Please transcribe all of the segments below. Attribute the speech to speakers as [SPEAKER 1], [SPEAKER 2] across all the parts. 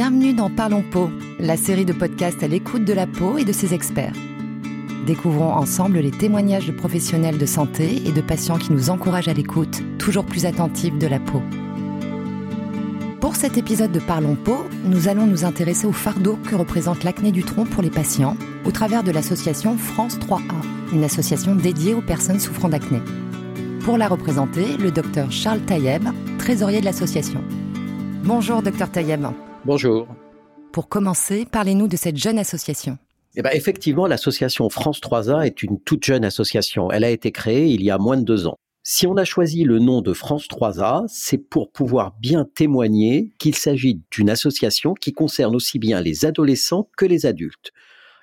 [SPEAKER 1] Bienvenue dans Parlons Peau, la série de podcasts à l'écoute de la peau et de ses experts. Découvrons ensemble les témoignages de professionnels de santé et de patients qui nous encouragent à l'écoute, toujours plus attentifs de la peau. Pour cet épisode de Parlons Peau, nous allons nous intéresser au fardeau que représente l'acné du tronc pour les patients au travers de l'association France 3A, une association dédiée aux personnes souffrant d'acné. Pour la représenter, le docteur Charles Taïeb, trésorier de l'association. Bonjour docteur Taïeb.
[SPEAKER 2] Bonjour.
[SPEAKER 1] Pour commencer, parlez-nous de cette jeune association.
[SPEAKER 2] Eh ben, effectivement, l'association France 3A est une toute jeune association. Elle a été créée il y a moins de deux ans. Si on a choisi le nom de France 3A, c'est pour pouvoir bien témoigner qu'il s'agit d'une association qui concerne aussi bien les adolescents que les adultes.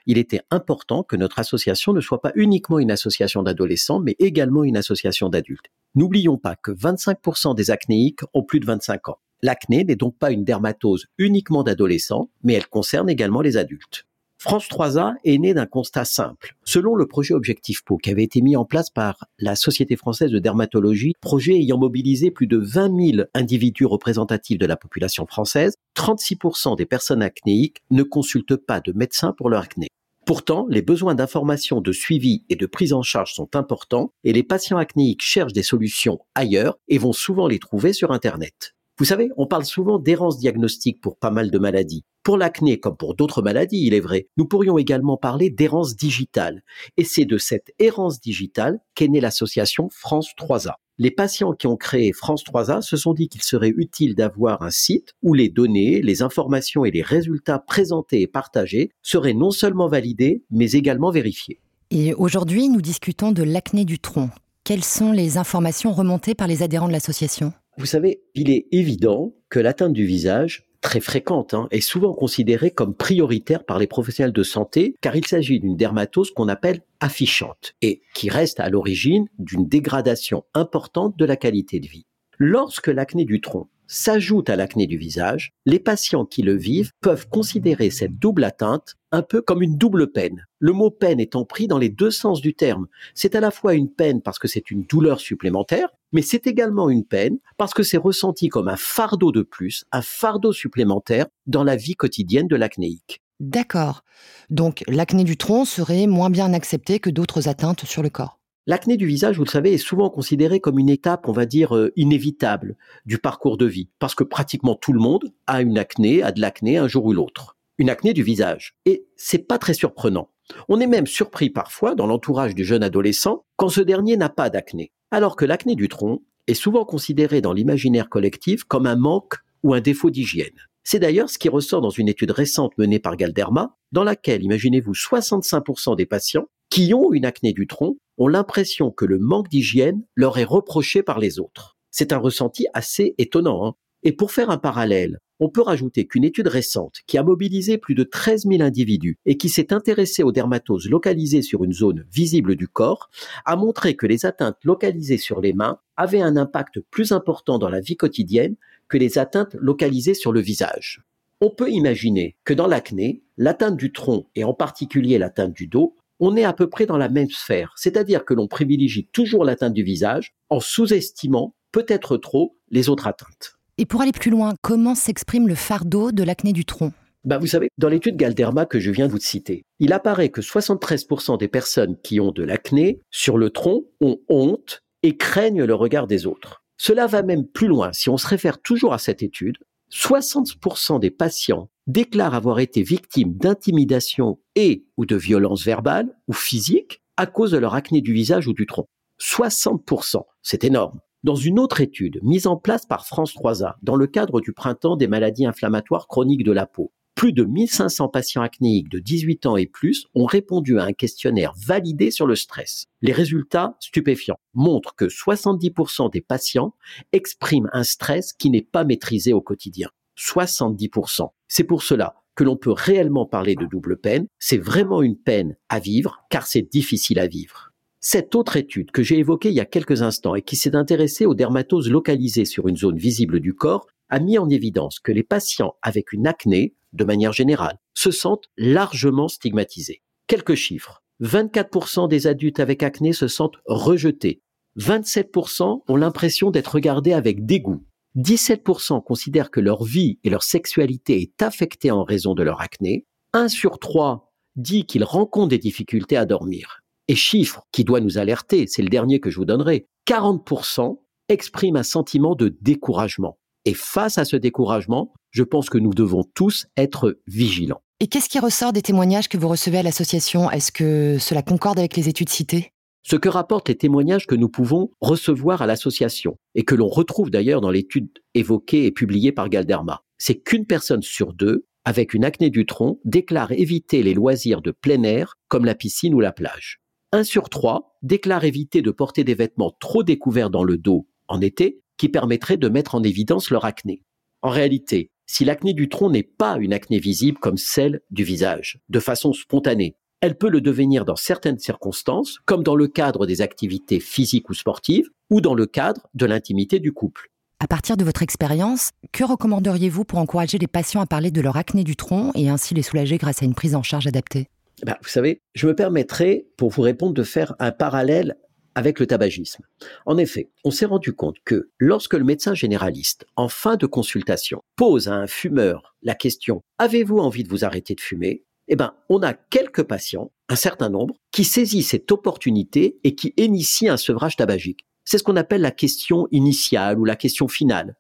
[SPEAKER 2] Il était important que notre association ne soit pas uniquement une association d'adolescents, mais également une association d'adultes. N'oublions pas que 25% des acnéiques ont plus de 25 ans. L'acné n'est donc pas une dermatose uniquement d'adolescents, mais elle concerne également les adultes. France 3A est née d'un constat simple. Selon le projet Objectif Peau qui avait été mis en place par la Société française de dermatologie, projet ayant mobilisé plus de 20 000 individus représentatifs de la population française, 36% des personnes acnéiques ne consultent pas de médecin pour leur acné. Pourtant, les besoins d'information, de suivi et de prise en charge sont importants et les patients acnéiques cherchent des solutions ailleurs et vont souvent les trouver sur Internet. Vous savez, on parle souvent d'errance diagnostique pour pas mal de maladies. Pour l'acné, comme pour d'autres maladies, il est vrai, nous pourrions également parler d'errance digitale. Et c'est de cette errance digitale qu'est née l'association France 3A. Les patients qui ont créé France 3A se sont dit qu'il serait utile d'avoir un site où les données, les informations et les résultats présentés et partagés seraient non seulement validés, mais également vérifiés.
[SPEAKER 1] Et aujourd'hui, nous discutons de l'acné du tronc. Quelles sont les informations remontées par les adhérents de l'association?
[SPEAKER 2] Vous savez, il est évident que l'atteinte du visage, très fréquente, hein, est souvent considérée comme prioritaire par les professionnels de santé, car il s'agit d'une dermatose qu'on appelle affichante et qui reste à l'origine d'une dégradation importante de la qualité de vie. Lorsque l'acné du tronc s'ajoute à l'acné du visage, les patients qui le vivent peuvent considérer cette double atteinte un peu comme une double peine. Le mot peine étant pris dans les deux sens du terme. C'est à la fois une peine parce que c'est une douleur supplémentaire, mais c'est également une peine parce que c'est ressenti comme un fardeau de plus, un fardeau supplémentaire dans la vie quotidienne de l'acnéique.
[SPEAKER 1] D'accord. Donc l'acné du tronc serait moins bien accepté que d'autres atteintes sur le corps.
[SPEAKER 2] L'acné du visage, vous le savez, est souvent considéré comme une étape, on va dire, euh, inévitable du parcours de vie, parce que pratiquement tout le monde a une acné, a de l'acné un jour ou l'autre. Une acné du visage. Et c'est pas très surprenant. On est même surpris parfois dans l'entourage du jeune adolescent quand ce dernier n'a pas d'acné. Alors que l'acné du tronc est souvent considéré dans l'imaginaire collectif comme un manque ou un défaut d'hygiène. C'est d'ailleurs ce qui ressort dans une étude récente menée par Galderma, dans laquelle, imaginez-vous, 65% des patients qui ont une acné du tronc ont l'impression que le manque d'hygiène leur est reproché par les autres. C'est un ressenti assez étonnant. Hein. et pour faire un parallèle, on peut rajouter qu'une étude récente qui a mobilisé plus de 13 000 individus et qui s'est intéressée aux dermatoses localisées sur une zone visible du corps a montré que les atteintes localisées sur les mains avaient un impact plus important dans la vie quotidienne que les atteintes localisées sur le visage. On peut imaginer que dans l'acné, l'atteinte du tronc et en particulier l'atteinte du dos on est à peu près dans la même sphère, c'est-à-dire que l'on privilégie toujours l'atteinte du visage en sous-estimant peut-être trop les autres atteintes.
[SPEAKER 1] Et pour aller plus loin, comment s'exprime le fardeau de l'acné du tronc?
[SPEAKER 2] Bah vous savez, dans l'étude Galderma que je viens de vous citer, il apparaît que 73% des personnes qui ont de l'acné sur le tronc ont honte et craignent le regard des autres. Cela va même plus loin si on se réfère toujours à cette étude. 60% des patients déclarent avoir été victimes d'intimidation et ou de violences verbales ou physiques à cause de leur acné du visage ou du tronc. 60%, c'est énorme. Dans une autre étude mise en place par France 3A dans le cadre du printemps des maladies inflammatoires chroniques de la peau, plus de 1500 patients acnéiques de 18 ans et plus ont répondu à un questionnaire validé sur le stress. Les résultats stupéfiants montrent que 70% des patients expriment un stress qui n'est pas maîtrisé au quotidien. 70%. C'est pour cela que l'on peut réellement parler de double peine. C'est vraiment une peine à vivre car c'est difficile à vivre. Cette autre étude que j'ai évoquée il y a quelques instants et qui s'est intéressée aux dermatoses localisées sur une zone visible du corps a mis en évidence que les patients avec une acné, de manière générale, se sentent largement stigmatisés. Quelques chiffres. 24% des adultes avec acné se sentent rejetés. 27% ont l'impression d'être regardés avec dégoût. 17% considèrent que leur vie et leur sexualité est affectée en raison de leur acné. 1 sur 3 dit qu'il rencontre des difficultés à dormir. Et chiffre qui doit nous alerter, c'est le dernier que je vous donnerai, 40% expriment un sentiment de découragement. Et face à ce découragement, je pense que nous devons tous être vigilants.
[SPEAKER 1] Et qu'est-ce qui ressort des témoignages que vous recevez à l'association? Est-ce que cela concorde avec les études citées?
[SPEAKER 2] Ce que rapportent les témoignages que nous pouvons recevoir à l'association, et que l'on retrouve d'ailleurs dans l'étude évoquée et publiée par Galderma, c'est qu'une personne sur deux, avec une acné du tronc, déclare éviter les loisirs de plein air, comme la piscine ou la plage. Un sur trois déclare éviter de porter des vêtements trop découverts dans le dos en été, qui permettraient de mettre en évidence leur acné. En réalité, si l'acné du tronc n'est pas une acné visible comme celle du visage, de façon spontanée, elle peut le devenir dans certaines circonstances, comme dans le cadre des activités physiques ou sportives, ou dans le cadre de l'intimité du couple.
[SPEAKER 1] À partir de votre expérience, que recommanderiez-vous pour encourager les patients à parler de leur acné du tronc et ainsi les soulager grâce à une prise en charge adaptée?
[SPEAKER 2] Ben, Vous savez, je me permettrai, pour vous répondre, de faire un parallèle avec le tabagisme. En effet, on s'est rendu compte que lorsque le médecin généraliste, en fin de consultation, pose à un fumeur la question Avez-vous envie de vous arrêter de fumer? Eh ben, on a quelques patients, un certain nombre, qui saisissent cette opportunité et qui initient un sevrage tabagique. C'est ce qu'on appelle la question initiale ou la question finale.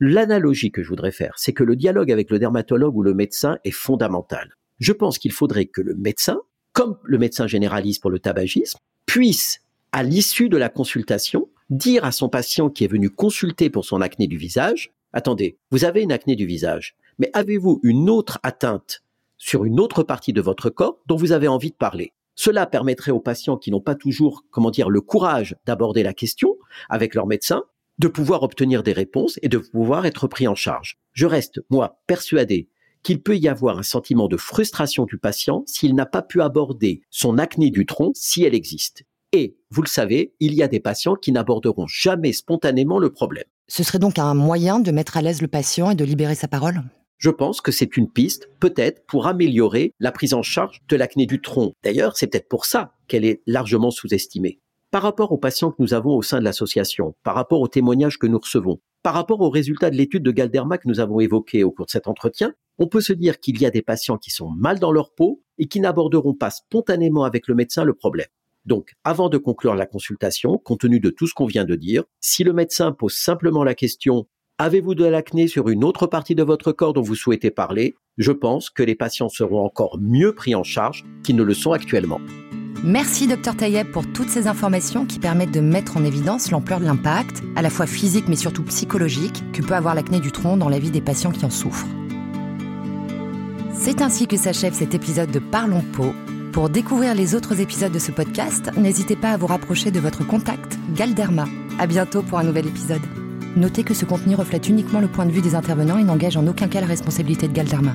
[SPEAKER 2] L'analogie que je voudrais faire, c'est que le dialogue avec le dermatologue ou le médecin est fondamental. Je pense qu'il faudrait que le médecin, comme le médecin généraliste pour le tabagisme, puisse à l'issue de la consultation, dire à son patient qui est venu consulter pour son acné du visage, attendez, vous avez une acné du visage, mais avez-vous une autre atteinte sur une autre partie de votre corps dont vous avez envie de parler? Cela permettrait aux patients qui n'ont pas toujours, comment dire, le courage d'aborder la question avec leur médecin, de pouvoir obtenir des réponses et de pouvoir être pris en charge. Je reste, moi, persuadé qu'il peut y avoir un sentiment de frustration du patient s'il n'a pas pu aborder son acné du tronc si elle existe. Et, vous le savez, il y a des patients qui n'aborderont jamais spontanément le problème.
[SPEAKER 1] Ce serait donc un moyen de mettre à l'aise le patient et de libérer sa parole?
[SPEAKER 2] Je pense que c'est une piste, peut-être, pour améliorer la prise en charge de l'acné du tronc. D'ailleurs, c'est peut-être pour ça qu'elle est largement sous-estimée. Par rapport aux patients que nous avons au sein de l'association, par rapport aux témoignages que nous recevons, par rapport aux résultats de l'étude de Galderma que nous avons évoquée au cours de cet entretien, on peut se dire qu'il y a des patients qui sont mal dans leur peau et qui n'aborderont pas spontanément avec le médecin le problème. Donc, avant de conclure la consultation, compte tenu de tout ce qu'on vient de dire, si le médecin pose simplement la question Avez-vous de l'acné sur une autre partie de votre corps dont vous souhaitez parler Je pense que les patients seront encore mieux pris en charge qu'ils ne le sont actuellement.
[SPEAKER 1] Merci Dr Tayeb pour toutes ces informations qui permettent de mettre en évidence l'ampleur de l'impact, à la fois physique mais surtout psychologique, que peut avoir l'acné du tronc dans la vie des patients qui en souffrent. C'est ainsi que s'achève cet épisode de Parlons Peau. Pour découvrir les autres épisodes de ce podcast, n'hésitez pas à vous rapprocher de votre contact Galderma. À bientôt pour un nouvel épisode. Notez que ce contenu reflète uniquement le point de vue des intervenants et n'engage en aucun cas la responsabilité de Galderma.